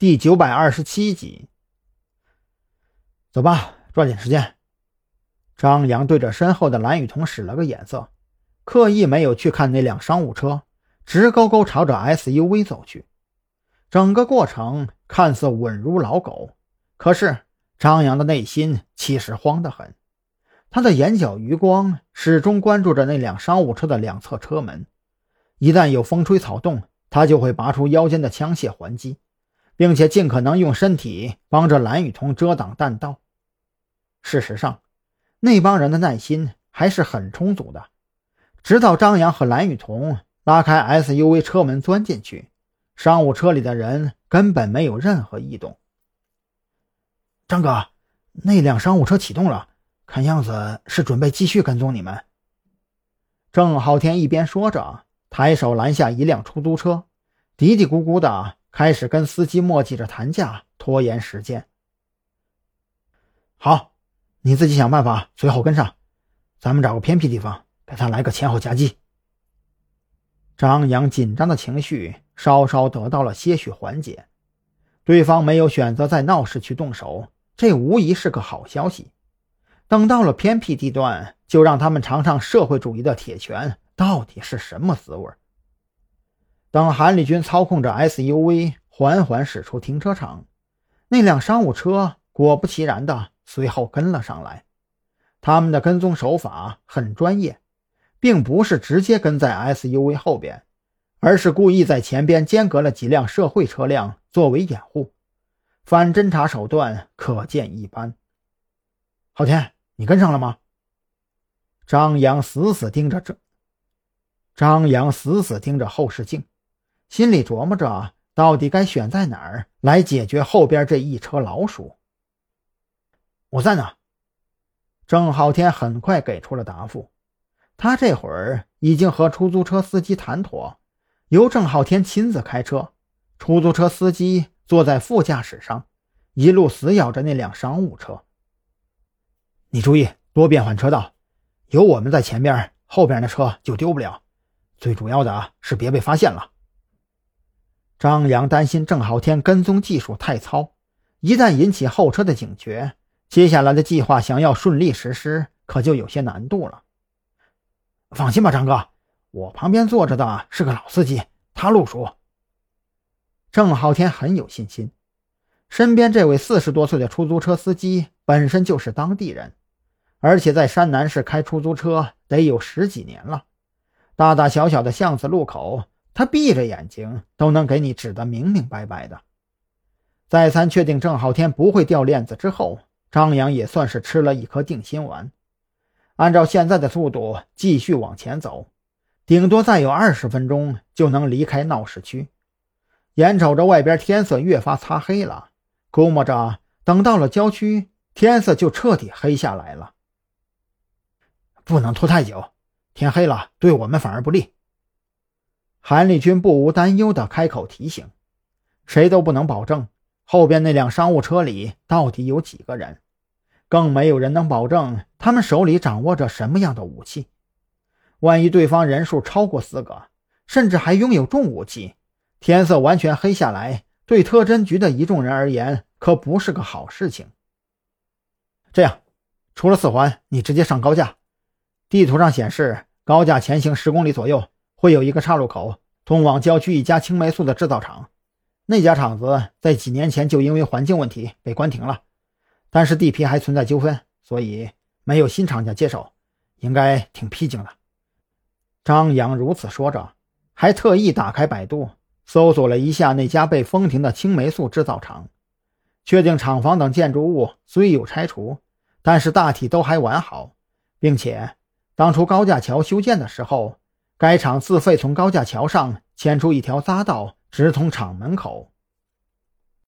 第九百二十七集。走吧，抓紧时间。张扬对着身后的蓝雨桐使了个眼色，刻意没有去看那辆商务车，直勾勾朝着 SUV 走去。整个过程看似稳如老狗，可是张扬的内心其实慌得很。他的眼角余光始终关注着那辆商务车的两侧车门，一旦有风吹草动，他就会拔出腰间的枪械还击，并且尽可能用身体帮着蓝雨桐遮挡弹道。事实上，那帮人的耐心还是很充足的，直到张扬和蓝雨桐拉开 SUV 车门钻进去，商务车里的人根本没有任何异动。张哥，那辆商务车启动了。看样子是准备继续跟踪你们。郑浩天一边说着，抬手拦下一辆出租车，嘀嘀咕咕的开始跟司机磨叽着谈价，拖延时间。好，你自己想办法随后跟上，咱们找个偏僻地方给他来个前后夹击。张扬紧张的情绪稍稍得到了些许缓解，对方没有选择在闹市区动手，这无疑是个好消息。等到了偏僻地段，就让他们尝尝社会主义的铁拳到底是什么滋味。等韩立军操控着 SUV 缓缓驶出停车场，那辆商务车果不其然的随后跟了上来。他们的跟踪手法很专业，并不是直接跟在 SUV 后边，而是故意在前边间隔了几辆社会车辆作为掩护，反侦查手段可见一斑。昊天。你跟上了吗？张扬死死盯着这，张扬死死盯着后视镜，心里琢磨着到底该选在哪儿来解决后边这一车老鼠。我在呢。郑浩天很快给出了答复，他这会儿已经和出租车司机谈妥，由郑浩天亲自开车，出租车司机坐在副驾驶上，一路死咬着那辆商务车。你注意多变换车道，有我们在前边，后边的车就丢不了。最主要的是别被发现了。张扬担心郑浩天跟踪技术太糙，一旦引起后车的警觉，接下来的计划想要顺利实施，可就有些难度了。放心吧，张哥，我旁边坐着的是个老司机，他路熟。郑浩天很有信心，身边这位四十多岁的出租车司机本身就是当地人。而且在山南市开出租车得有十几年了，大大小小的巷子路口，他闭着眼睛都能给你指得明明白白的。再三确定郑浩天不会掉链子之后，张扬也算是吃了一颗定心丸。按照现在的速度继续往前走，顶多再有二十分钟就能离开闹市区。眼瞅着外边天色越发擦黑了，估摸着等到了郊区，天色就彻底黑下来了。不能拖太久，天黑了对我们反而不利。韩立军不无担忧地开口提醒：“谁都不能保证后边那辆商务车里到底有几个人，更没有人能保证他们手里掌握着什么样的武器。万一对方人数超过四个，甚至还拥有重武器，天色完全黑下来，对特侦局的一众人而言可不是个好事情。这样，除了四环，你直接上高架。”地图上显示，高架前行十公里左右会有一个岔路口，通往郊区一家青霉素的制造厂。那家厂子在几年前就因为环境问题被关停了，但是地皮还存在纠纷，所以没有新厂家接手，应该挺僻静的。张扬如此说着，还特意打开百度搜索了一下那家被封停的青霉素制造厂，确定厂房等建筑物虽有拆除，但是大体都还完好，并且。当初高架桥修建的时候，该厂自费从高架桥上牵出一条匝道，直通厂门口。